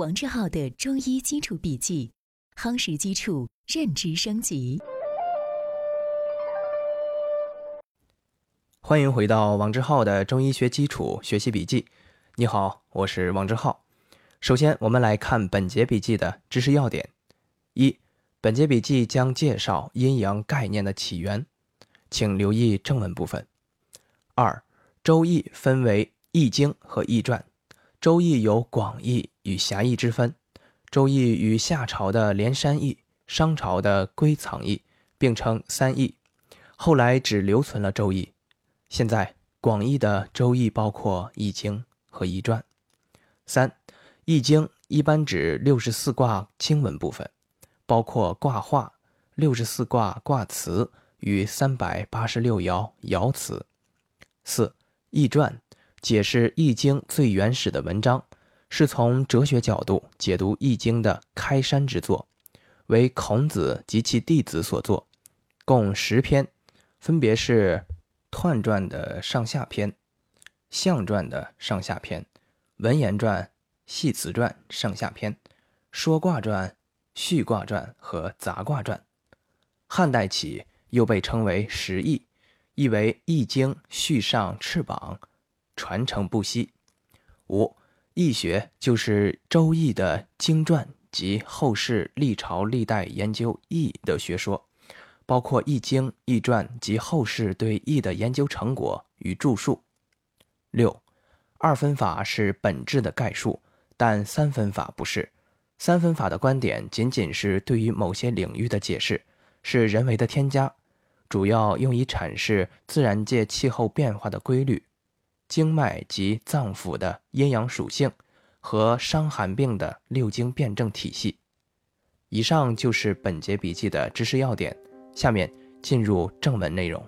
王志浩的中医基础笔记，夯实基础，认知升级。欢迎回到王志浩的中医学基础学习笔记。你好，我是王志浩。首先，我们来看本节笔记的知识要点：一、本节笔记将介绍阴阳概念的起源，请留意正文部分。二、《周易》分为《易经》和《易传》。《周易》有广义与狭义之分，《周易》与夏朝的连山易、商朝的归藏易并称三易，后来只留存了《周易》。现在广义的《周易》包括《易经》和《易传》。三，《易经》一般指六十四卦经文部分，包括卦画、六十四卦卦辞与三百八十六爻爻辞。四，《易传》。解释《易经》最原始的文章，是从哲学角度解读《易经》的开山之作，为孔子及其弟子所作，共十篇，分别是《彖传》的上下篇，《象传》的上下篇，《文言传》《系辞传》上下篇，《说卦传》《序卦传》和《杂卦传》。汉代起又被称为十易，意为《易经》续上翅膀。传承不息。五，易学就是《周易》的经传及后世历朝历代研究易的学说，包括《易经》《易传》及后世对易的研究成果与著述。六，二分法是本质的概述，但三分法不是。三分法的观点仅仅是对于某些领域的解释，是人为的添加，主要用以阐释自然界气候变化的规律。经脉及脏腑的阴阳属性和伤寒病的六经辩证体系。以上就是本节笔记的知识要点。下面进入正文内容。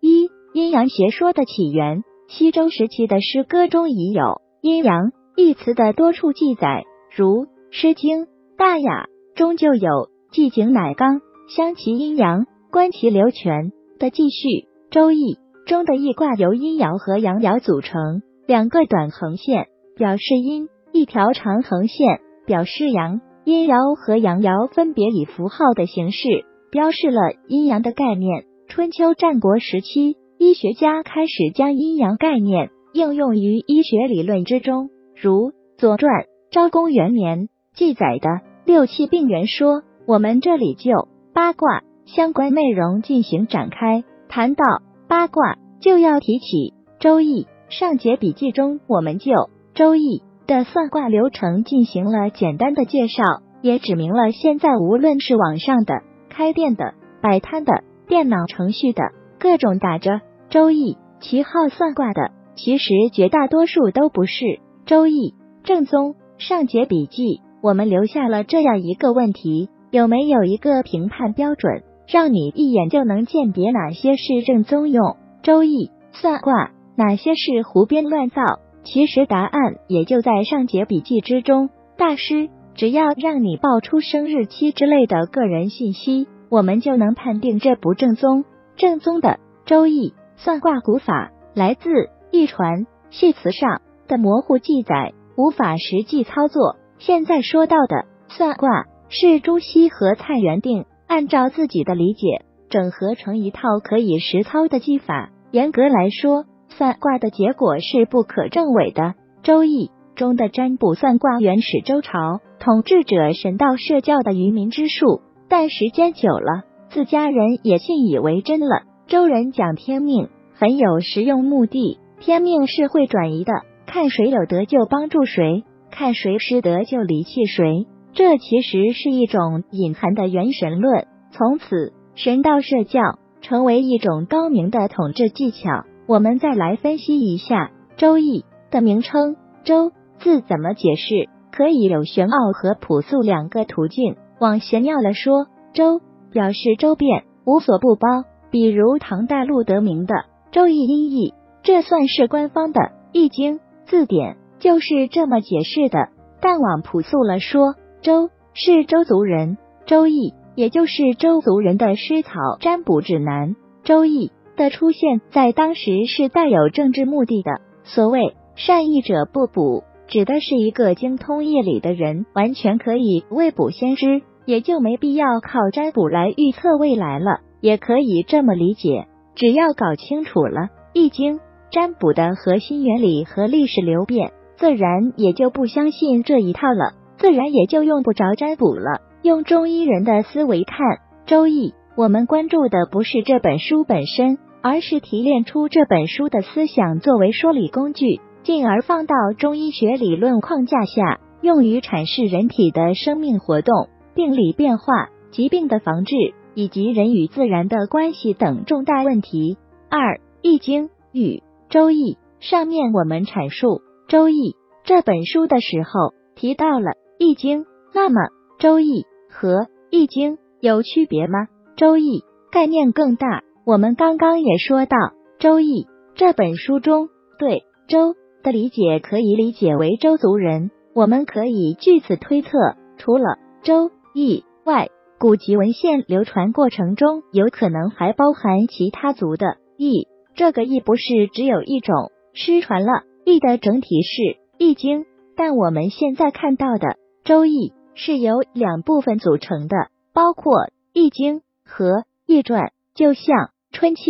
一、阴阳学说的起源。西周时期的诗歌中已有“阴阳”一词的多处记载，如《诗经·大雅》中就有“既井乃刚，相其阴阳，观其流泉”的记叙，《周易》。中的易卦由阴爻和阳爻组成，两个短横线表示阴，一条长横线表示阳。阴爻和阳爻分别以符号的形式标示了阴阳的概念。春秋战国时期，医学家开始将阴阳概念应用于医学理论之中，如《左传》昭公元年记载的六气病原说。我们这里就八卦相关内容进行展开，谈到。八卦就要提起《周易》上节笔记中，我们就《周易》的算卦流程进行了简单的介绍，也指明了现在无论是网上的、开店的、摆摊的、电脑程序的各种打着《周易》旗号算卦的，其实绝大多数都不是《周易》正宗。上节笔记我们留下了这样一个问题：有没有一个评判标准？让你一眼就能鉴别哪些是正宗用周易算卦，哪些是胡编乱造。其实答案也就在上节笔记之中。大师只要让你报出生日期之类的个人信息，我们就能判定这不正宗。正宗的周易算卦古法来自易传系辞上的模糊记载，无法实际操作。现在说到的算卦是朱熹和蔡元定。按照自己的理解，整合成一套可以实操的技法。严格来说，算卦的结果是不可证伪的。《周易》中的占卜算卦原始周朝统治者神道社教的愚民之术，但时间久了，自家人也信以为真了。周人讲天命，很有实用目的。天命是会转移的，看谁有德就帮助谁，看谁失德就离弃谁。这其实是一种隐含的元神论，从此神道社教成为一种高明的统治技巧。我们再来分析一下《周易》的名称“周”字怎么解释，可以有玄奥和朴素两个途径。往玄妙了说，“周”表示周遍，无所不包，比如唐代陆德明的《周易音译》，这算是官方的《易经》字典，就是这么解释的。但往朴素了说，周是周族人，《周易》也就是周族人的诗草占卜指南。《周易》的出现在当时是带有政治目的的。所谓善意者不卜，指的是一个精通易理的人，完全可以未卜先知，也就没必要靠占卜来预测未来了。也可以这么理解，只要搞清楚了《易经》占卜的核心原理和历史流变，自然也就不相信这一套了，自然也就用不着占卜了。用中医人的思维看《周易》，我们关注的不是这本书本身，而是提炼出这本书的思想作为说理工具，进而放到中医学理论框架下，用于阐释人体的生命活动、病理变化、疾病的防治。以及人与自然的关系等重大问题。二，《易经》与《周易》上面我们阐述《周易》这本书的时候提到了《易经》，那么《周易》和《易经》有区别吗？《周易》概念更大，我们刚刚也说到，《周易》这本书中对“周”的理解可以理解为周族人，我们可以据此推测，除了《周易》外。古籍文献流传过程中，有可能还包含其他族的易。这个易不是只有一种，失传了。易的整体是《易经》，但我们现在看到的《周易》是由两部分组成的，包括《易经》和《易传》。就像《春秋》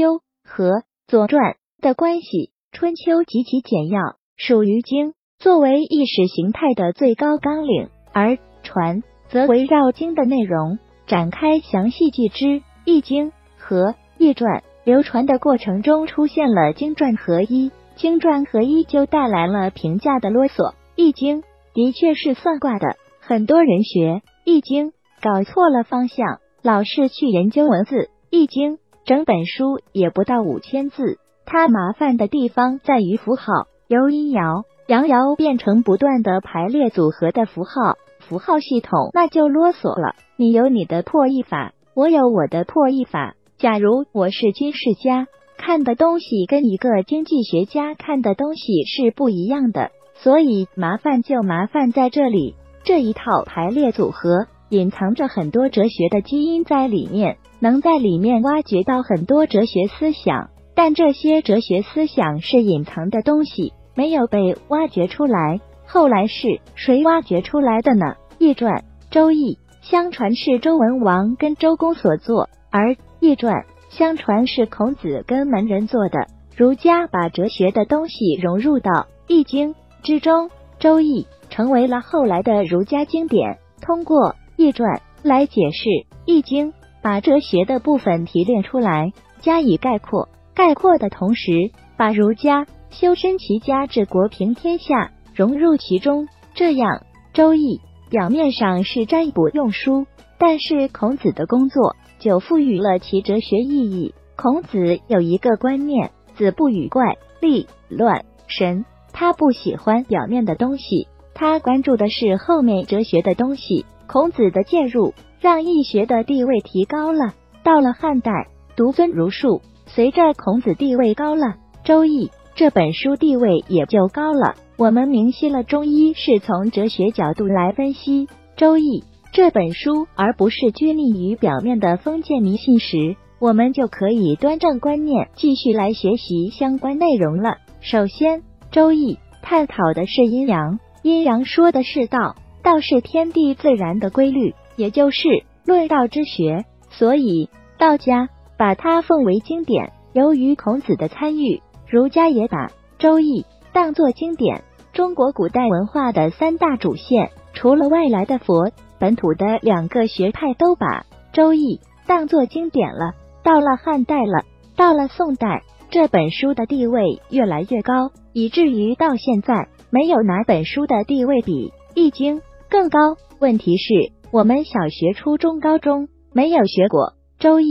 和《左传》的关系，《春秋》极其简要，属于经，作为意识形态的最高纲领，而《传》则围绕经的内容。展开详细记之，《易经》和《易传》流传的过程中出现了经传合一，经传合一就带来了评价的啰嗦。《易经》的确是算卦的，很多人学《易经》搞错了方向，老是去研究文字。《易经》整本书也不到五千字，它麻烦的地方在于符号，由阴爻、阳爻变成不断的排列组合的符号。符号系统那就啰嗦了。你有你的破译法，我有我的破译法。假如我是军事家，看的东西跟一个经济学家看的东西是不一样的，所以麻烦就麻烦在这里。这一套排列组合隐藏着很多哲学的基因在里面，能在里面挖掘到很多哲学思想。但这些哲学思想是隐藏的东西，没有被挖掘出来。后来是谁挖掘出来的呢？《易传》《周易》相传是周文王跟周公所作，而《易传》相传是孔子跟门人做的。儒家把哲学的东西融入到《易经》之中，《周易》成为了后来的儒家经典。通过《易传》来解释《易经》，把哲学的部分提炼出来，加以概括。概括的同时，把儒家修身齐家治国平天下。融入其中，这样《周易》表面上是占卜用书，但是孔子的工作就赋予了其哲学意义。孔子有一个观念：子不语怪力乱神。他不喜欢表面的东西，他关注的是后面哲学的东西。孔子的介入让易学的地位提高了。到了汉代，独尊儒术，随着孔子地位高了，《周易》这本书地位也就高了。我们明晰了中医是从哲学角度来分析《周易》这本书，而不是拘泥于表面的封建迷信时，我们就可以端正观念，继续来学习相关内容了。首先，《周易》探讨的是阴阳，阴阳说的是道，道是天地自然的规律，也就是论道之学，所以道家把它奉为经典。由于孔子的参与，儒家也把《周易》当作经典。中国古代文化的三大主线，除了外来的佛，本土的两个学派都把《周易》当作经典了。到了汉代了，到了宋代，这本书的地位越来越高，以至于到现在，没有哪本书的地位比《易经》更高。问题是，我们小学、初中、高中没有学过《周易》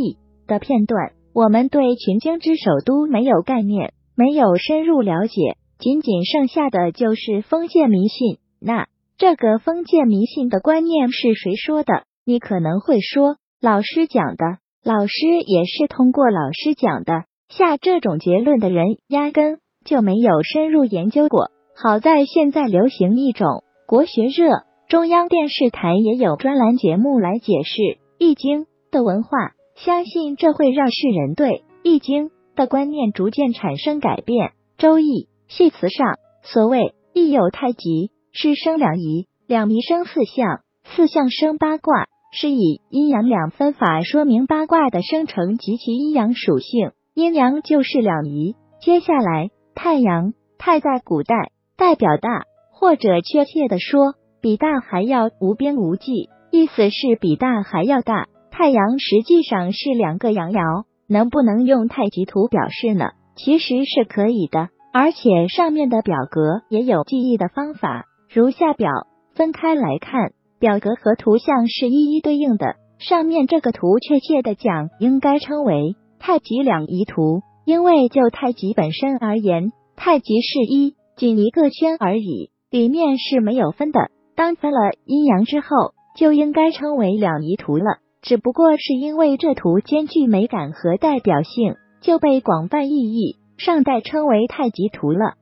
的片段，我们对群经之首都没有概念，没有深入了解。仅仅剩下的就是封建迷信。那这个封建迷信的观念是谁说的？你可能会说老师讲的。老师也是通过老师讲的。下这种结论的人压根就没有深入研究过。好在现在流行一种国学热，中央电视台也有专栏节目来解释《易经》的文化。相信这会让世人对《易经》的观念逐渐产生改变。《周易》系辞上，所谓“易有太极，是生两仪，两仪生四象，四象生八卦，是以阴阳两分法说明八卦的生成及其阴阳属性。阴阳就是两仪。接下来，太阳，太在古代代表大，或者确切的说，比大还要无边无际，意思是比大还要大。太阳实际上是两个阳爻，能不能用太极图表示呢？其实是可以的，而且上面的表格也有记忆的方法，如下表。分开来看，表格和图像是一一对应的。上面这个图，确切的讲，应该称为太极两仪图，因为就太极本身而言，太极是一，仅一个圈而已，里面是没有分的。当分了阴阳之后，就应该称为两仪图了。只不过是因为这图兼具美感和代表性，就被广泛意义上代称为太极图了。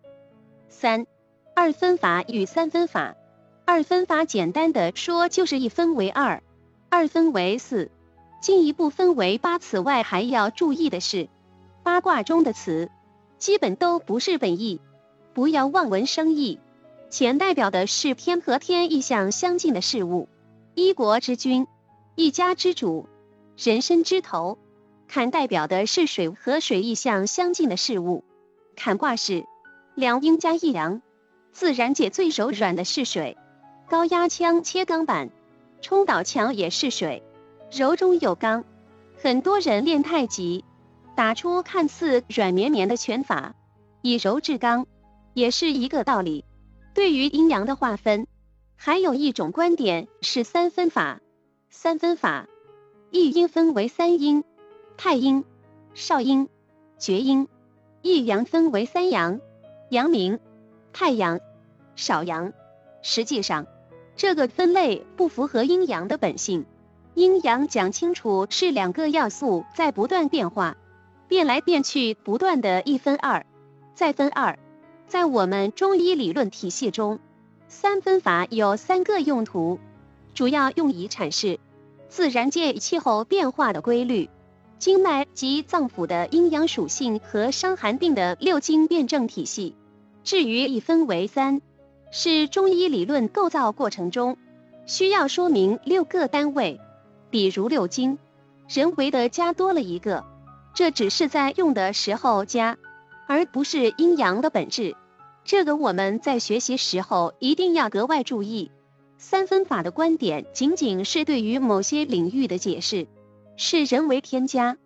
三二分法与三分法，二分法简单的说就是一分为二，二分为四，进一步分为八。此外还要注意的是，八卦中的词基本都不是本意，不要望文生义。前代表的是天和天意象相近的事物，一国之君。一家之主，人身之头，坎代表的是水和水意象相近的事物。坎卦是两阴加一阳，自然界最柔软的是水，高压枪切钢板，冲倒墙也是水，柔中有刚。很多人练太极，打出看似软绵绵的拳法，以柔制刚，也是一个道理。对于阴阳的划分，还有一种观点是三分法。三分法，一阴分为三阴：太阴、少阴、厥阴；一阳分为三阳：阳明、太阳、少阳。实际上，这个分类不符合阴阳的本性。阴阳讲清楚是两个要素在不断变化，变来变去，不断的一分二，再分二。在我们中医理论体系中，三分法有三个用途。主要用以阐释自然界气候变化的规律、经脉及脏腑的阴阳属性和伤寒病的六经辩证体系。至于一分为三，是中医理论构造过程中需要说明六个单位，比如六经，人为的加多了一个，这只是在用的时候加，而不是阴阳的本质。这个我们在学习时候一定要格外注意。三分法的观点仅仅是对于某些领域的解释，是人为添加，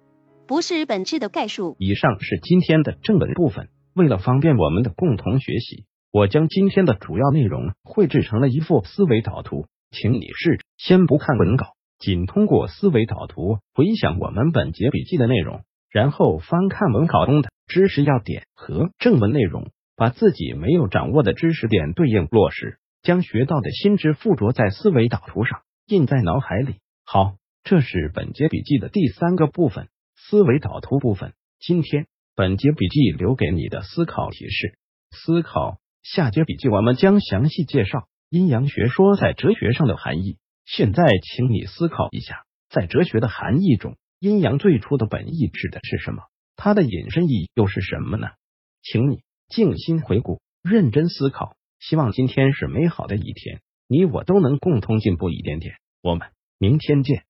不是本质的概述。以上是今天的正文部分。为了方便我们的共同学习，我将今天的主要内容绘制成了一幅思维导图，请你试着先不看文稿，仅通过思维导图回想我们本节笔记的内容，然后翻看文稿中的知识要点和正文内容，把自己没有掌握的知识点对应落实。将学到的新知附着在思维导图上，印在脑海里。好，这是本节笔记的第三个部分——思维导图部分。今天本节笔记留给你的思考提示：思考。下节笔记我们将详细介绍阴阳学说在哲学上的含义。现在，请你思考一下，在哲学的含义中，阴阳最初的本意指的是什么？它的引申义又是什么呢？请你静心回顾，认真思考。希望今天是美好的一天，你我都能共同进步一点点。我们明天见。